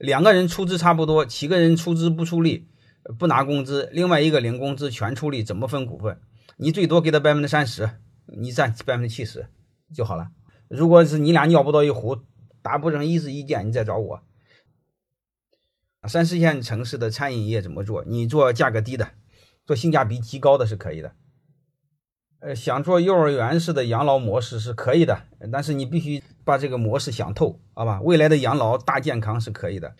两个人出资差不多，七个人出资不出力，不拿工资，另外一个领工资全出力，怎么分股份？你最多给他百分之三十，你占百分之七十就好了。如果是你俩尿不到一壶，达不成一致意见，你再找我。三四线城市的餐饮业怎么做？你做价格低的，做性价比极高的是可以的。呃，想做幼儿园式的养老模式是可以的，但是你必须把这个模式想透，好吧？未来的养老大健康是可以的。